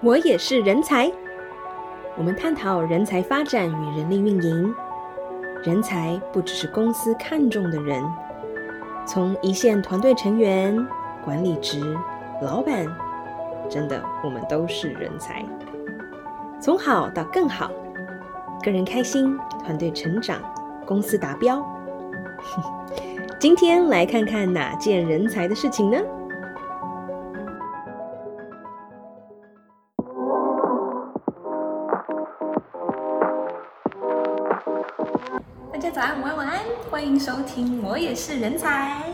我也是人才。我们探讨人才发展与人力运营。人才不只是公司看重的人，从一线团队成员、管理职、老板，真的，我们都是人才。从好到更好，个人开心，团队成长，公司达标。今天来看看哪件人才的事情呢？欢迎收听《我也是人才》。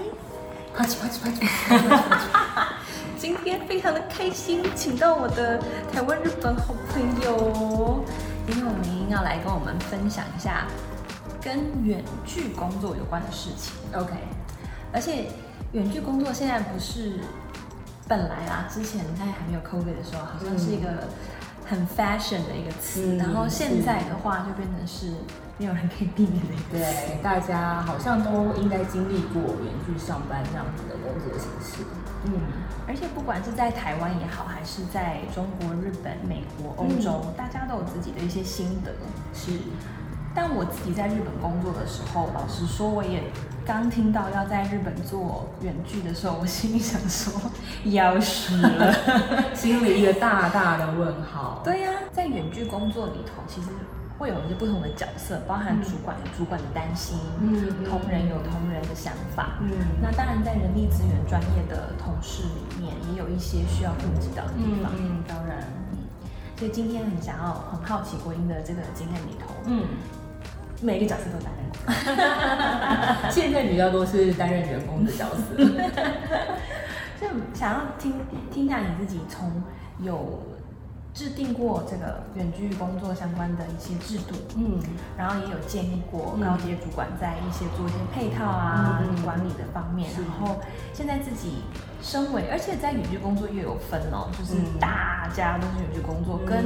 啪叽啪叽啪叽。今天非常的开心，请到我的台湾日本好朋友。今天我们要来跟我们分享一下跟远距工作有关的事情。OK，而且远距工作现在不是本来啊，之前在还没有 COVID 的时候，好像是一个很 fashion 的一个词，嗯、然后现在的话就变成是。没有人可以避免的，对，大家好像都应该经历过远距上班这样子的工作形式。嗯，而且不管是在台湾也好，还是在中国、日本、美国、欧洲，嗯、大家都有自己的一些心得。是，但我自己在日本工作的时候，老实说，我也刚听到要在日本做远距的时候，我心里想说，要死了，心里一个大大的问号。对呀、啊，在远距工作里头，其实。会有一些不同的角色，包含主管有主管的担心，嗯，同仁有同仁的想法，嗯，那当然在人力资源专业的同事里面，也有一些需要顾及到的地方，嗯，嗯，当然，嗯，所以今天很想要很好奇国英的这个经验里头，嗯，每个角色都担任过，现在比较多是担任员工的角色，所以想要听听一下你自己从有。制定过这个远距工作相关的一些制度，嗯，然后也有建议过高阶主管在一些做一些配套啊、嗯、管理的方面，然后现在自己身为，而且在远距工作又有分哦，就是大家都是远距工作，嗯、跟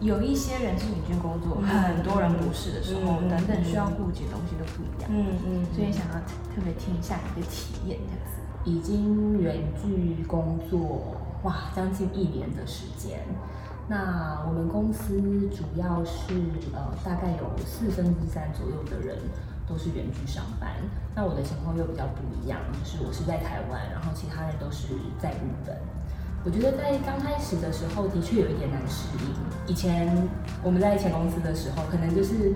有一些人是远距工作，嗯、很多人不是的时候，嗯、等等需要顾及的东西都不一样，嗯嗯，所以想要特别听一下你的体验这样子。已经远距工作哇，将近一年的时间。那我们公司主要是呃，大概有四分之三左右的人都是远距上班。那我的情况又比较不一样，就是我是在台湾，然后其他人都是在日本。我觉得在刚开始的时候，的确有一点难适应。以前我们在前公司的时候，可能就是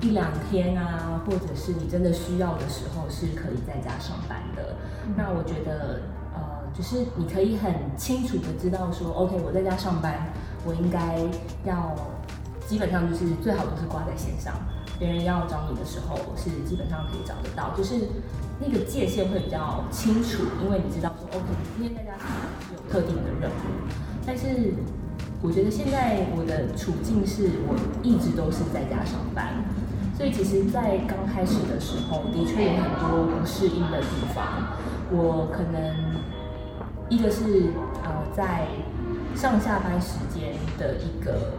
一两天啊，或者是你真的需要的时候，是可以在家上班的。嗯、那我觉得呃，就是你可以很清楚的知道说，OK，我在家上班。我应该要基本上就是最好都是挂在线上，别人要找你的时候是基本上可以找得到，就是那个界限会比较清楚，因为你知道说 OK，今天大家是有特定的任务。但是我觉得现在我的处境是我一直都是在家上班，所以其实，在刚开始的时候，的确有很多不适应的地方。我可能一个是呃在。上下班时间的一个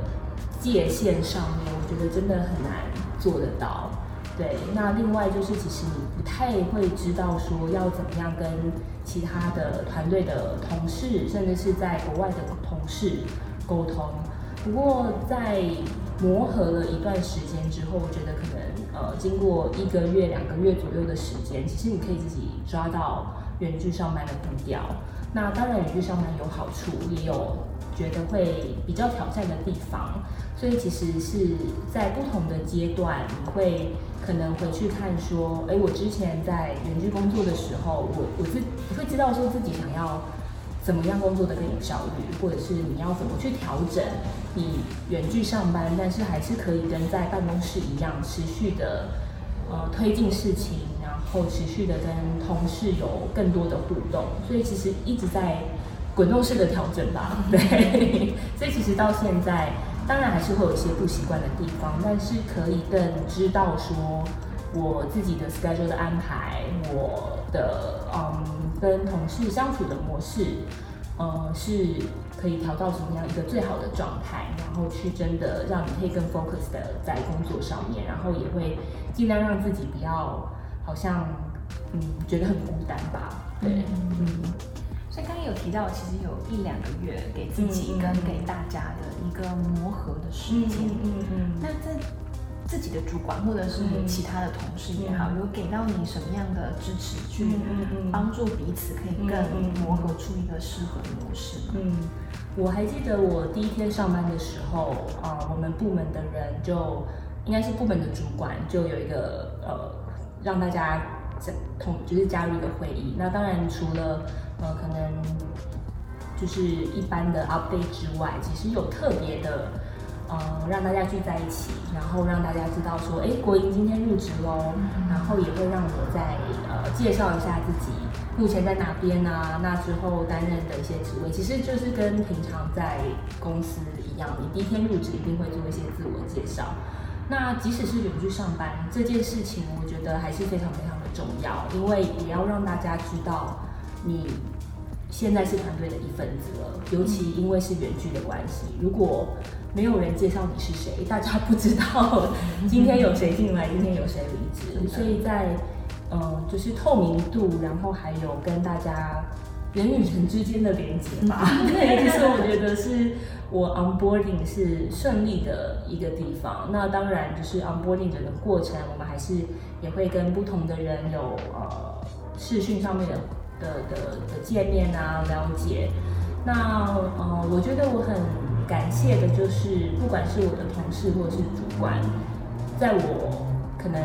界限上面，我觉得真的很难做得到。对，那另外就是，其实你不太会知道说要怎么样跟其他的团队的同事，甚至是在国外的同事沟通。不过在磨合了一段时间之后，我觉得可能呃，经过一个月、两个月左右的时间，其实你可以自己抓到远距上班的步调。那当然，远距上班有好处，也有觉得会比较挑战的地方。所以其实是在不同的阶段，你会可能回去看说，哎，我之前在远距工作的时候，我我是会知道说自己想要怎么样工作的更有效率，或者是你要怎么去调整你远距上班，但是还是可以跟在办公室一样持续的呃推进事情。然后持续的跟同事有更多的互动，所以其实一直在滚动式的调整吧。对，所以其实到现在，当然还是会有一些不习惯的地方，但是可以更知道说我自己的 schedule 的安排，我的嗯跟同事相处的模式，呃、嗯、是可以调到什么样一个最好的状态，然后去真的让你可以更 focus 的在工作上面，然后也会尽量让自己不要。好像，嗯，觉得很孤单吧？对，嗯，所以刚刚有提到，其实有一两个月给自己跟给大家的一个磨合的时间。嗯嗯，嗯。那在自己的主管或者是其他的同事也好，有给到你什么样的支持，去帮助彼此可以更磨合出一个适合的模式？嗯，我还记得我第一天上班的时候，啊、呃，我们部门的人就应该是部门的主管，就有一个呃，让大家在同就是加入一个会议。那当然除了呃可能就是一般的 update 之外，其实有特别的。呃，让大家聚在一起，然后让大家知道说，哎，国营今天入职喽，然后也会让我再呃介绍一下自己目前在哪边啊，那之后担任的一些职位，其实就是跟平常在公司一样，你第一天入职一定会做一些自我介绍。那即使是远距上班这件事情，我觉得还是非常非常的重要，因为也要让大家知道你现在是团队的一份子了，尤其因为是远距的关系，如果没有人介绍你是谁，大家不知道今天有谁进来，今天有谁离职，所以在嗯、呃，就是透明度，然后还有跟大家人与人之间的连接吧，对，其实我觉得是我 onboarding 是顺利的一个地方。那当然就是 onboarding 整个过程，我们还是也会跟不同的人有呃视讯上面的的的的界面啊，了解。那呃，我觉得我很。感谢的就是，不管是我的同事或者是主管，在我可能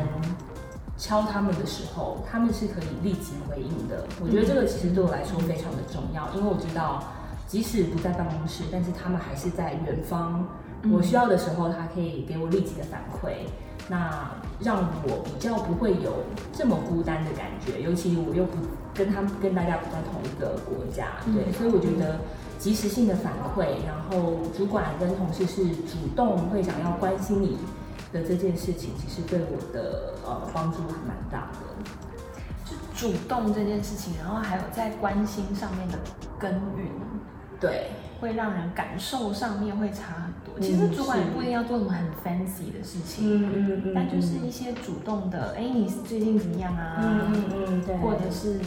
敲他们的时候，他们是可以立即回应的。我觉得这个其实对我来说非常的重要，因为我知道，即使不在办公室，但是他们还是在远方。我需要的时候，他可以给我立即的反馈，那让我比较不会有这么孤单的感觉。尤其我又不跟他们跟大家不在同一个国家，对，所以我觉得。及时性的反馈，然后主管跟同事是主动会想要关心你的这件事情，其实对我的呃帮助还蛮大的。就主动这件事情，然后还有在关心上面的耕耘，对。会让人感受上面会差很多。其实主管也不一定要做什么很 fancy 的事情，嗯嗯嗯，但就是一些主动的，哎，你最近怎么样啊？嗯嗯嗯，对。或者是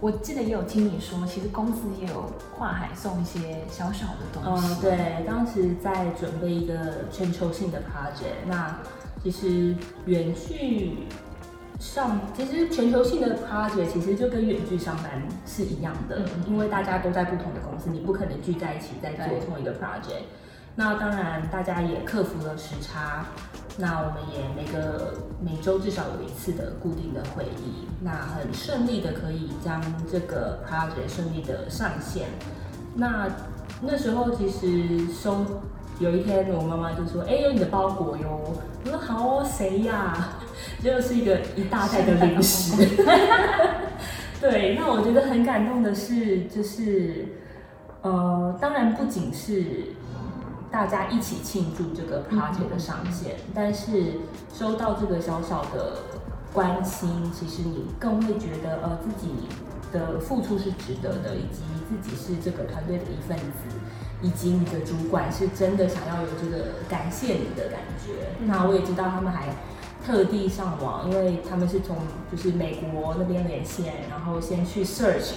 我记得也有听你说，其实公司也有跨海送一些小小的东西。哦，对，当时在准备一个全球性的 project，那其实远距。上其实全球性的 project 其实就跟远距上班是一样的，嗯，因为大家都在不同的公司，你不可能聚在一起在做同一个 project。那当然，大家也克服了时差，那我们也每个每周至少有一次的固定的会议，那很顺利的可以将这个 project 顺利的上线。那那时候其实收有一天，我妈妈就说：“哎，有你的包裹哟。”我说：“好哦，谁呀？”就是一个一大袋的零食，对。那我觉得很感动的是，就是呃，当然不仅是大家一起庆祝这个 project 的上线，但是收到这个小小的关心，其实你更会觉得呃自己的付出是值得的，以及自己是这个团队的一份子，以及你的主管是真的想要有这个感谢你的感觉。那我也知道他们还。特地上网，因为他们是从就是美国那边连线，然后先去 search，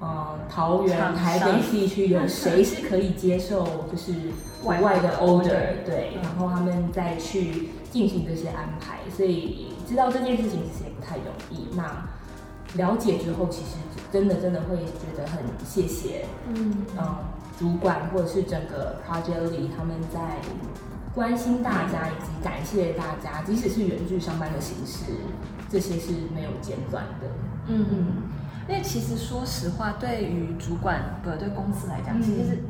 呃，桃园、台北地区有谁是可以接受就是国外的 order，对，然后他们再去进行这些安排，所以知道这件事情其实也不太容易。那了解之后，其实真的真的会觉得很谢谢，嗯嗯，主管或者是整个 project 里他们在。关心大家以及感谢大家，即使是远距上班的形式，这些是没有间断的。嗯嗯，因为其实说实话，对于主管不对公司来讲，其实是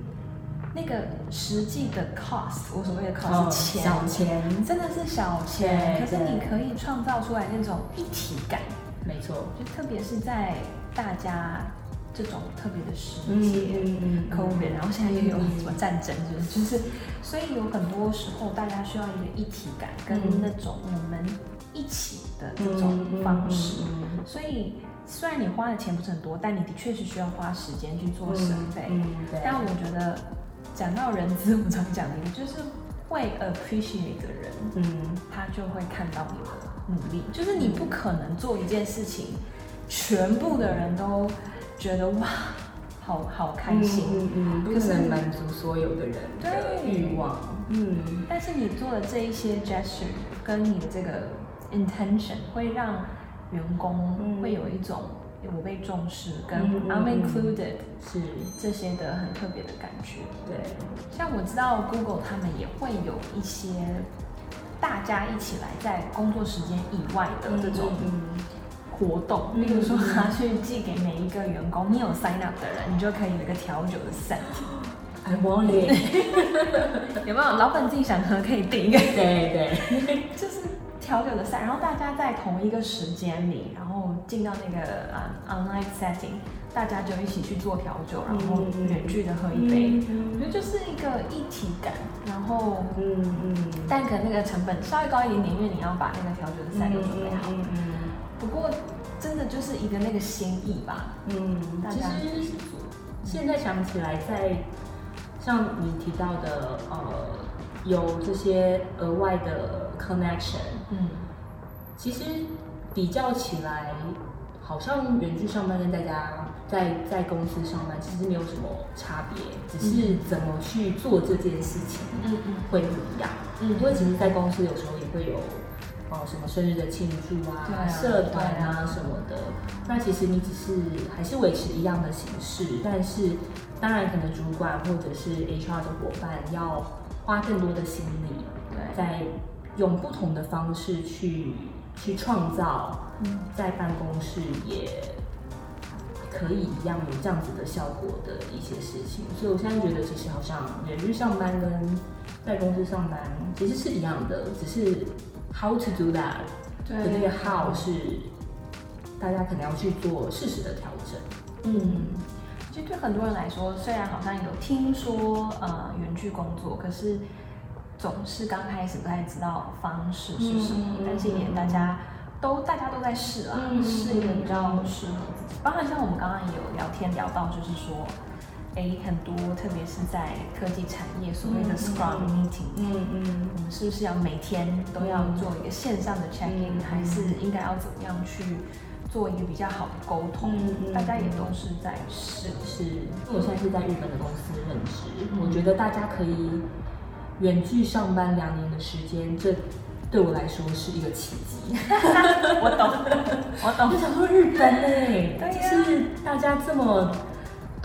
那个实际的 cost，我所谓的 cost 是钱，小钱，真的是小钱。可是你可以创造出来那种一体感，没错，就特别是在大家。这种特别的时节，嗯嗯，COVID，然后现在又有什么战争，就是就是，所以有很多时候大家需要一个一体感，跟那种我们一起的这种方式。所以虽然你花的钱不是很多，但你的确是需要花时间去做准备。但我觉得讲到人资，我们常讲的，就是会 appreciate 的人，嗯，他就会看到你的努力。就是你不可能做一件事情，全部的人都。觉得哇，好好开心，嗯嗯，不能满足所有的人的欲望，嗯。但是你做的这一些 gesture 跟你的这个 intention 会让员工会有一种我被重视，跟 I'm included 是这些的很特别的感觉。对，像我知道 Google 他们也会有一些大家一起来在工作时间以外的这种。活动，比如说他去寄给每一个员工，你有 sign up 的人，你就可以有一个调酒的 set。I want it。有没有？老板自己想喝可以订一个。对对。就是调酒的 set，然后大家在同一个时间里，然后进到那个呃、um, online setting，大家就一起去做调酒，然后远距的喝一杯。我觉得就是一个一体感，然后嗯嗯，但可能那个成本稍微高一点点，因为你要把那个调酒的 set 都准备好。嗯。不过，真的就是一个那个心意吧。嗯，其实现在想起来，在像你提到的，呃，有这些额外的 connection，嗯，其实比较起来，好像远距上班跟大家在在公司上班其实没有什么差别，只是怎么去做这件事情，嗯嗯，会不一样。嗯，因为其实，在公司有时候也会有。哦，什么生日的庆祝啊，啊社团啊什么的，那其实你只是还是维持一样的形式，但是当然可能主管或者是 HR 的伙伴要花更多的心力，在用不同的方式去去创造，在办公室也可以一样有这样子的效果的一些事情，所以我现在觉得其实好像远距上班跟在公司上班其实是一样的，只是。How to do that？对，那个 how 是大家可能要去做适时的调整。嗯，其实对很多人来说，虽然好像有听说呃远距工作，可是总是刚开始不太知道方式是什么。嗯、但是也大家都大家都在试啊，试一个比较适合自己。包括像我们刚刚也有聊天聊到，就是说。哎，很多，特别是在科技产业，所谓的 Scrum Meeting，嗯嗯，嗯，我们是不是要每天都要做一个线上的 check in，、嗯、还是应该要怎么样去做一个比较好的沟通？大家也都是在试试。因为我现在是在日本的公司任职，嗯、我觉得大家可以远距上班两年的时间，这对我来说是一个奇迹。我懂，我懂。我想说日本哎，就、啊、是大家这么。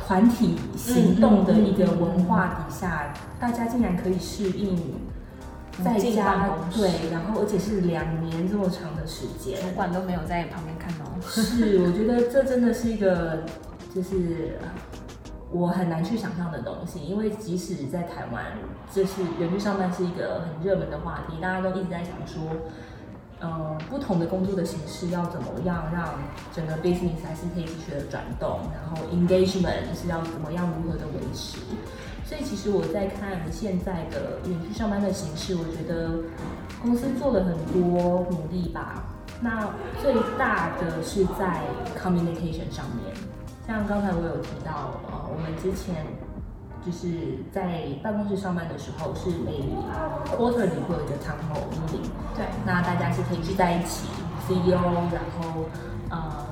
团体行动的一个文化底下，大家竟然可以适应在家，对，然后而且是两年这么长的时间，主管都没有在旁边看到。是，我觉得这真的是一个，就是我很难去想象的东西，因为即使在台湾，就是远距上班是一个很热门的话题，大家都一直在想说。嗯，不同的工作的形式要怎么样让整个 business 还是可以继续的转动，然后 engagement 是要怎么样如何的维持？所以其实我在看现在的远距上班的形式，我觉得公司做了很多努力吧。那最大的是在 communication 上面，像刚才我有提到，呃，我们之前。就是在办公室上班的时候，是每 quarter 里会有一个 town hall meeting。对，那大家是可以聚在一起，CEO，然后呃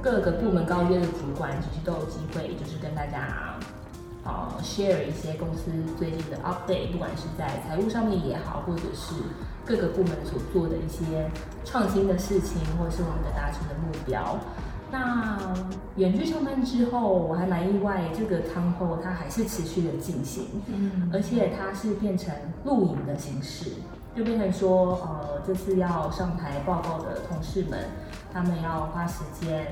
各个部门高阶的主管其实都有机会，就是跟大家呃 share 一些公司最近的 update，不管是在财务上面也好，或者是各个部门所做的一些创新的事情，或者是我们的达成的目标。那远距上班之后，我还蛮意外，这个 town hall 它还是持续的进行，嗯，而且它是变成录影的形式，就变成说，呃，这次要上台报告的同事们，他们要花时间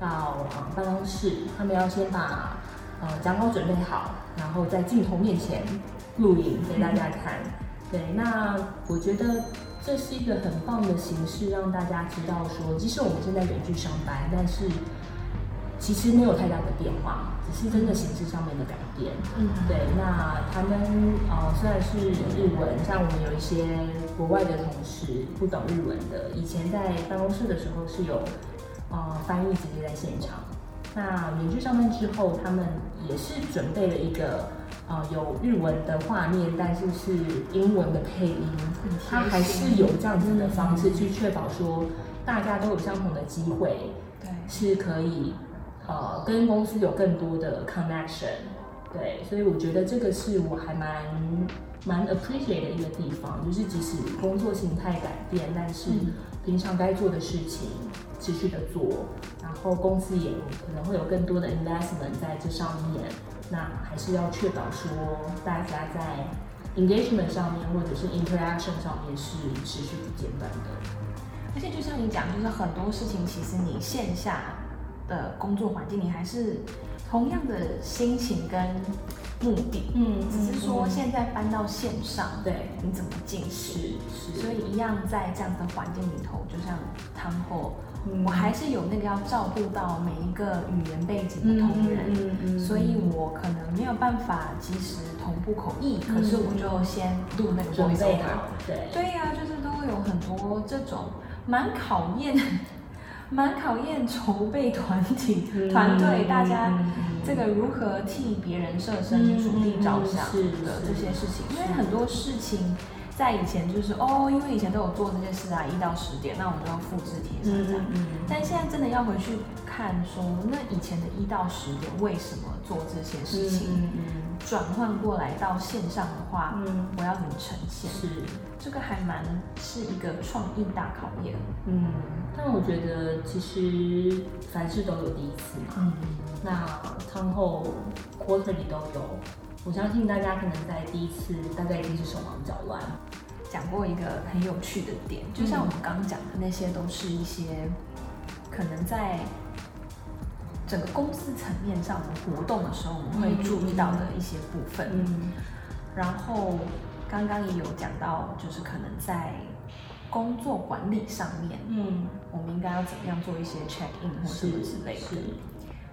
到呃办公室，他们要先把呃讲稿准备好，然后在镜头面前录影给大家看。嗯、对，那我觉得。这是一个很棒的形式，让大家知道说，即使我们现在远距上班，但是其实没有太大的变化，只是真的形式上面的改变。嗯，对。那他们呃虽然是日文，像我们有一些国外的同事不懂日文的，以前在办公室的时候是有呃翻译直接在现场。那远距上班之后，他们也是准备了一个。啊、呃，有日文的画面，但是是英文的配音，它还是有这样子的方式去确保说大家都有相同的机会，对，是可以呃跟公司有更多的 connection。对，所以我觉得这个是我还蛮蛮 appreciate 的一个地方，就是即使工作形态改变，但是平常该做的事情持续的做，然后公司也可能会有更多的 investment 在这上面，那还是要确保说大家在 engagement 上面或者是 interaction 上面是持续不间断的。而且就像你讲，就是很多事情其实你线下的工作环境，你还是。同样的心情跟目的，嗯，只是说现在搬到线上，对，你怎么进行？是是，所以一样在这样的环境里头，就像汤后，我还是有那个要照顾到每一个语言背景的同仁，嗯嗯，所以我可能没有办法及时同步口译，可是我就先录那个准备好，对，对呀，就是都会有很多这种蛮考验。蛮考验筹备团体 团队，大家这个如何替别人设身处地着想的这些事情，因为很多事情在以前就是哦，因为以前都有做这些事啊，一到十点，那我们就要复制贴上这样。但现在真的要回去看说，那以前的一到十点为什么做这些事情？转换过来到线上的话，我要怎么呈现？是这个还蛮是一个创意大考验。嗯。但我觉得其实凡事都有第一次嘛，嗯，那汤后 quarterly 都有，我相信大家可能在第一次大概一定是手忙脚乱。讲过一个很有趣的点，就像我们刚刚讲的那些，都是一些可能在整个公司层面上我们活动的时候，我们会注意到的一些部分。嗯，然后刚刚也有讲到，就是可能在。工作管理上面，嗯，我们应该要怎么样做一些 check in 或什么之类的。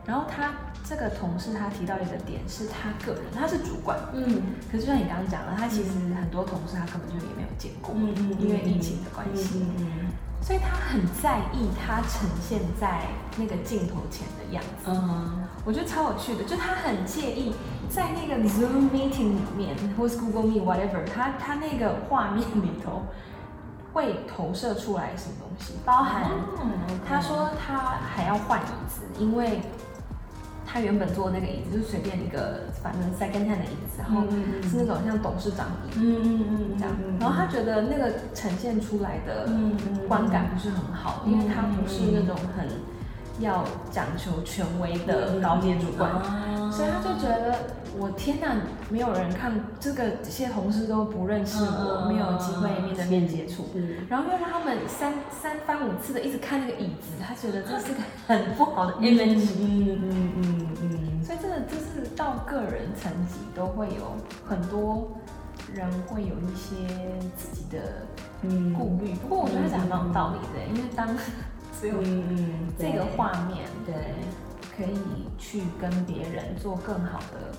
然后他这个同事他提到一个点，是他个人，他是主管，嗯，可是就像你刚刚讲的，他其实很多同事他根本就也没有见过，嗯嗯，因为疫情的关系，嗯嗯，所以他很在意他呈现在那个镜头前的样子，嗯，我觉得超有趣的，就他很介意在那个 Zoom meeting 里面，或是 Google Meet whatever，他他那个画面里头。会投射出来什么东西？包含他说他还要换椅子，因为他原本坐的那个椅子就是随便一个，反正 second hand 的椅子，然后是那种像董事长椅，嗯嗯嗯这样。然后他觉得那个呈现出来的观感不是很好，因为他不是那种很要讲求权威的高阶主管，所以他就觉得。我天呐，没有人看这个，这些同事都不认识我，没有机会面对面接触，然后又让他们三三番五次的一直看那个椅子，他觉得这是个很不好的 image，嗯嗯嗯嗯，所以这个就是到个人层级都会有很多人会有一些自己的嗯顾虑，不过我觉得他讲的蛮有道理的，因为当只有这个画面对可以去跟别人做更好的。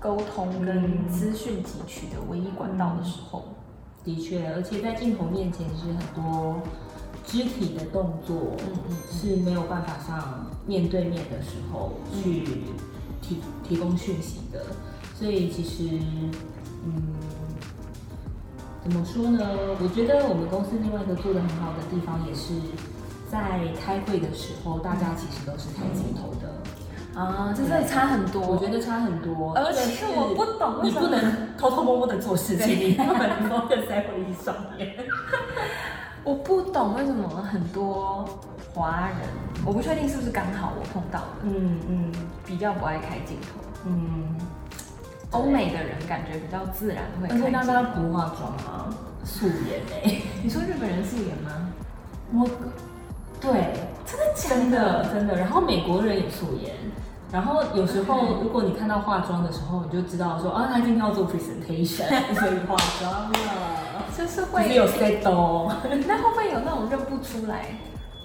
沟通跟资讯汲取的唯一管道的时候，的确，而且在镜头面前，其实很多肢体的动作，是没有办法上面对面的时候去提提供讯息的。所以其实，嗯，怎么说呢？我觉得我们公司另外一个做得很好的地方，也是在开会的时候，大家其实都是开镜头的。啊，这真的差很多，我觉得差很多。而且是我不懂，你不能偷偷摸摸的做事情，你不能都在会议上面。我不懂为什么很多华人，我不确定是不是刚好我碰到的，嗯嗯，比较不爱开镜头。嗯，欧美的人感觉比较自然会。而且大家不化妆啊，素颜哎。你说日本人素颜吗？我，对，真的真的真的。然后美国人也素颜。然后有时候，如果你看到化妆的时候，你就知道说啊，他今天要做 presentation，所以化妆了。就是会是有 set 哦。那会不会有那种认不出来？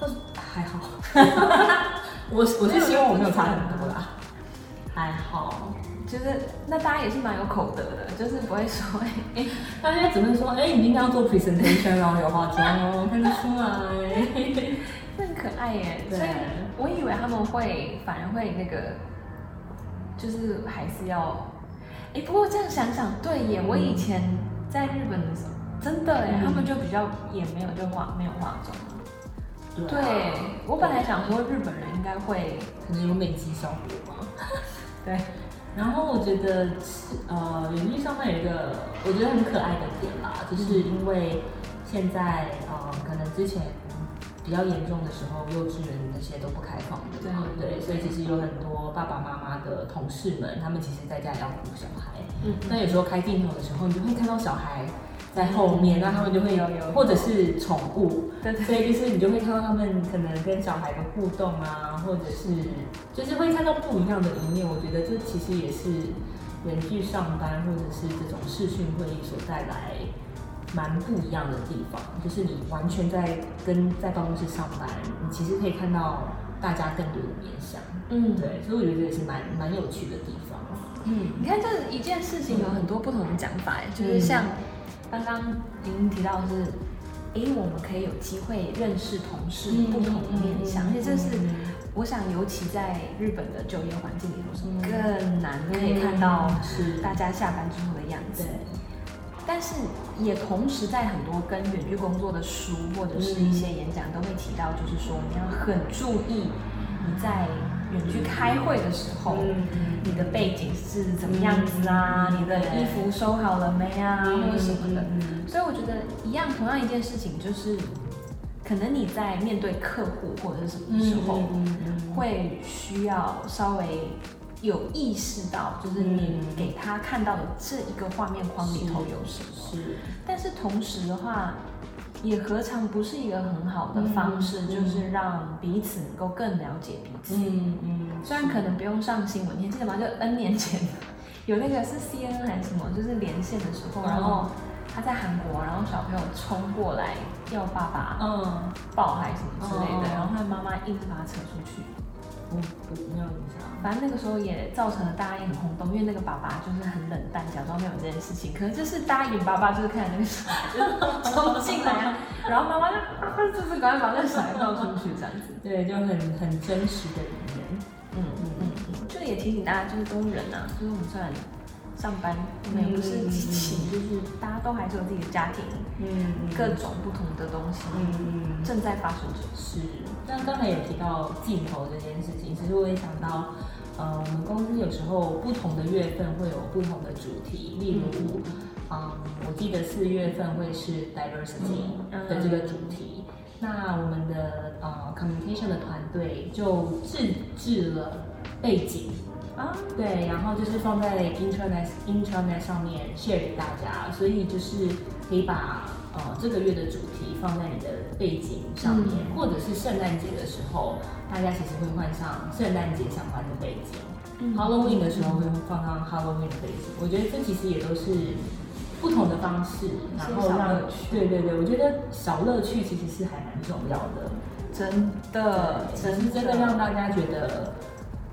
都还好。我我是希望我没有差很多啦。还好，就是那大家也是蛮有口德的，就是不会说哎，大家只会说哎，你今天要做 presentation，然后有化妆哦，看得出来。很可爱耶，对所以我以为他们会反而会那个，就是还是要，哎，不过这样想想，对耶，嗯、我以前在日本的时候，真的耶，嗯、他们就比较也没有就化没有化妆，对，我本来想说日本人应该会可能有美肌效果嘛。对，然后我觉得呃，远距上面有一个我觉得很可爱的点啦，就是因为现在呃，可能之前比较严重的时候，幼稚园那些都不开放的嘛，对，对，所以其实有很多爸爸妈妈的同事们，他们其实在家也要顾小孩。嗯，那有时候开镜头的时候，你就会看到小孩在后面，那他们就会有有，或者是宠物，对，所以就是你就会看到他们可能跟小孩的互动啊，或者是就是会看到不一样的一面。我觉得这其实也是远距上班或者是这种视讯会议所带来蛮不一样的地方，就是你完全在跟在办公室上班，你其实可以看到大家更多的面向。嗯，对，所以我觉得这也是蛮蛮有趣的地方。嗯，你看这一件事情有很多不同的讲法，嗯、就是像刚刚您提到的是，哎、欸，我们可以有机会认识同事不同的面向，而且、嗯、这是我想，尤其在日本的就业环境里头是更难可以看到是大家下班之后的样子。对，但是也同时在很多跟远距工作的书或者是一些演讲都会提到，就是说你要很注意你在。远距开会的时候，嗯、你的背景是怎么样子啊？嗯、你的衣服收好了没啊？嗯、或者什么的。嗯、所以我觉得一样，同样一件事情，就是可能你在面对客户或者是什么时候，会需要稍微有意识到，就是你给他看到的这一个画面框里头有什么。是，是但是同时的话。也何尝不是一个很好的方式，嗯、就是让彼此能够更了解彼此。嗯嗯。虽然可能不用上新闻，你还记得吗？就 N 年前有那个是 CNN 还是什么，就是连线的时候，嗯、然后他在韩国，然后小朋友冲过来要爸爸嗯抱还是什么之类的，嗯、然后他妈妈硬是把他扯出去。嗯，不没有影响。反正那个时候也造成了大家也很轰动，因为那个爸爸就是很冷淡，假装没有这件事情。可能就是大家以为爸爸就是看着那个小孩就冲进来啊，然后妈妈就就是赶快把那个小孩抱出去这样子。对，就很很真实的一面。嗯嗯嗯嗯，就也提醒大家，就是都是人呐，就是我们虽然上班，我们也不是机器，就是大家都还是有自己的家庭，嗯，各种不同的东西，嗯嗯，正在发生着。是。那刚才有提到镜头这件事情，其实我也想到，呃，我们公司有时候不同的月份会有不同的主题，例如，嗯，我记得四月份会是 diversity 的这个主题，嗯、那我们的呃 communication 的团队就自制了背景啊，对，然后就是放在 intranet intranet 上面 share 给大家，所以就是可以把。呃，这个月的主题放在你的背景上面，嗯、或者是圣诞节的时候，大家其实会换上圣诞节相关的背景。嗯、Halloween 的时候会放上 Halloween 的背景。我觉得这其实也都是不同的方式，然后让对对对，我觉得小乐趣其实是还蛮重要的，真的，真的让大家觉得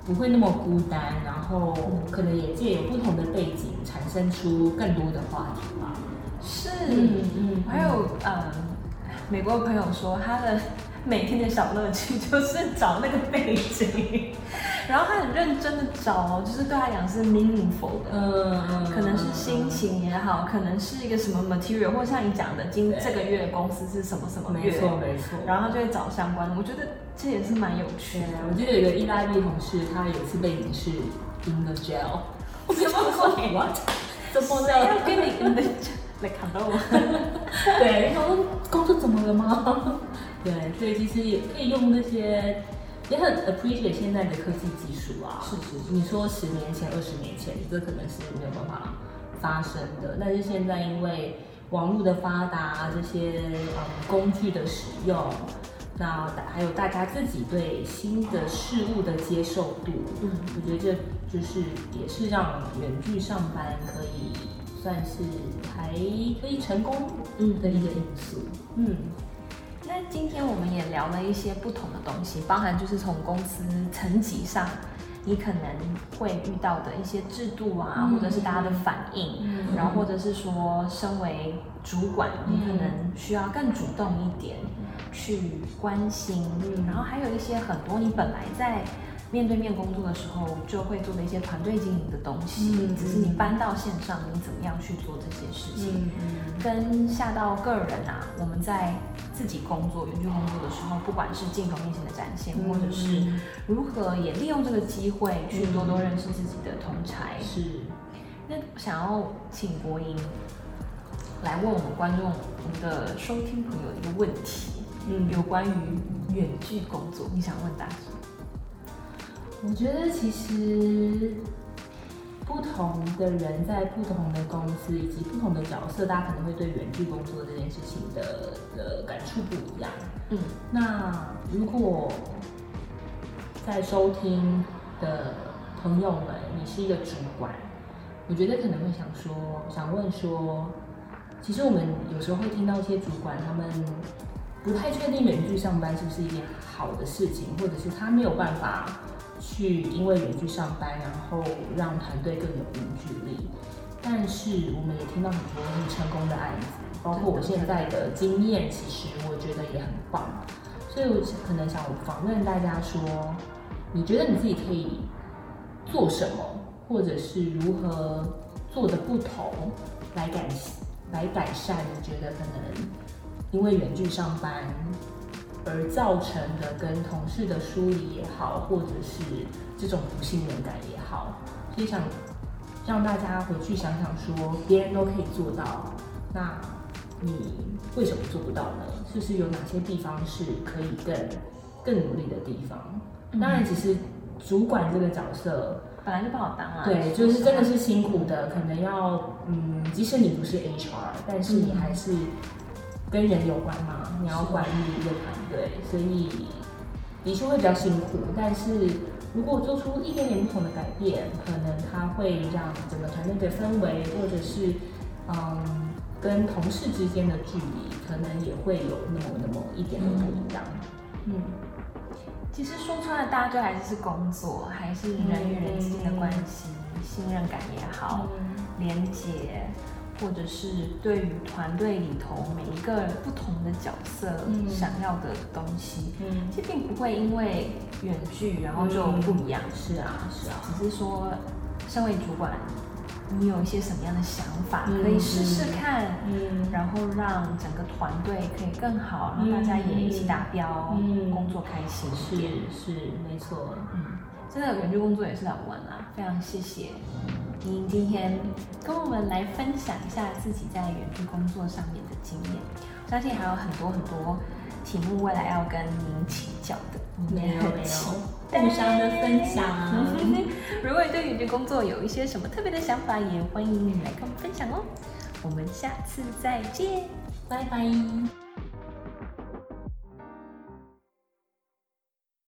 不会那么孤单，然后可能也借有不同的背景产生出更多的话题吧。是，嗯嗯，还有，嗯，美国的朋友说他的每天的小乐趣就是找那个背景，然后他很认真的找，就是对他讲是 meaningful 的，嗯嗯，可能是心情也好，可能是一个什么 material，或像你讲的，今这个月公司是什么什么月，没错没错，然后他就会找相关的，我觉得这也是蛮有趣的。我记得有个意大利同事，他有一次背景是 in the jail，什么鬼？What？怎么的？要跟你 in the jail？来看到我，对，他说工作怎么了吗？对，所以其实也可以用那些，也很 appreciate 现在的科技技术啊。是是，你说十年前、二十年前，这可能是没有办法发生的。但是现在因为网络的发达，这些嗯工具的使用，那还有大家自己对新的事物的接受度，嗯，我觉得这就是也是让远距上班可以。算是还可以成功嗯的一个因素嗯，嗯，那今天我们也聊了一些不同的东西，包含就是从公司层级上，你可能会遇到的一些制度啊，嗯、或者是大家的反应，嗯、然后或者是说身为主管，嗯、你可能需要更主动一点去关心，嗯、然后还有一些很多你本来在面对面工作的时候就会做的一些团队经营的东西，嗯、只是你搬到线上，你怎么样去做这些事情？嗯嗯、跟下到个人啊，我们在自己工作、远距工作的时候，不管是镜头面前的展现，嗯、或者是如何也利用这个机会去多多认识自己的同才。是。那想要请国营来问我们观众、我们的收听朋友一个问题，嗯，有关于远距工作，你想问大家？我觉得其实不同的人在不同的公司以及不同的角色，大家可能会对远距工作这件事情的的感触不一样。嗯，那如果在收听的朋友们，你是一个主管，我觉得可能会想说，想问说，其实我们有时候会听到一些主管，他们不太确定远距上班是不是一件好的事情，或者是他没有办法。去因为远距上班，然后让团队更有凝聚力。但是我们也听到很多很成功的案子，包括我现在的经验，其实我觉得也很棒。所以我可能想访问大家说，你觉得你自己可以做什么，或者是如何做的不同来改来改善？你觉得可能因为远距上班。而造成的跟同事的疏离也好，或者是这种不信任感也好，所以想让大家回去想想说，别人都可以做到，那你为什么做不到呢？是不是有哪些地方是可以更更努力的地方？嗯、当然，只是主管这个角色本来就不好当啊。对，就是真的是辛苦的，可能要嗯，即使你不是 HR，但是你还是。跟人有关嘛，你要管理一个团队，所以的确会比较辛苦。但是如果做出一点点不同的改变，可能它会让整个团队的氛围，或者是嗯跟同事之间的距离，可能也会有那么那么一点的不一样。嗯，其实说穿了，大家就还是是工作，还是人与人之间的关系，嗯、信任感也好，嗯、连接。或者是对于团队里头每一个不同的角色想要的东西，嗯，这并不会因为远距然后就不一样。嗯、是啊，是啊，只是说，身为主管，你有一些什么样的想法，可以试试看，嗯，然后让整个团队可以更好，让大家也一起达标，嗯，工作开心一点，是，是没错，嗯，真的远距工作也是好玩啊，非常谢谢。您今天跟我们来分享一下自己在远距工作上面的经验，相信还有很多很多题目未来要跟您请教的。没有 没有，互相的分享。如果你对远距工作有一些什么特别的想法，也欢迎你来跟我们分享哦。我们下次再见，拜拜。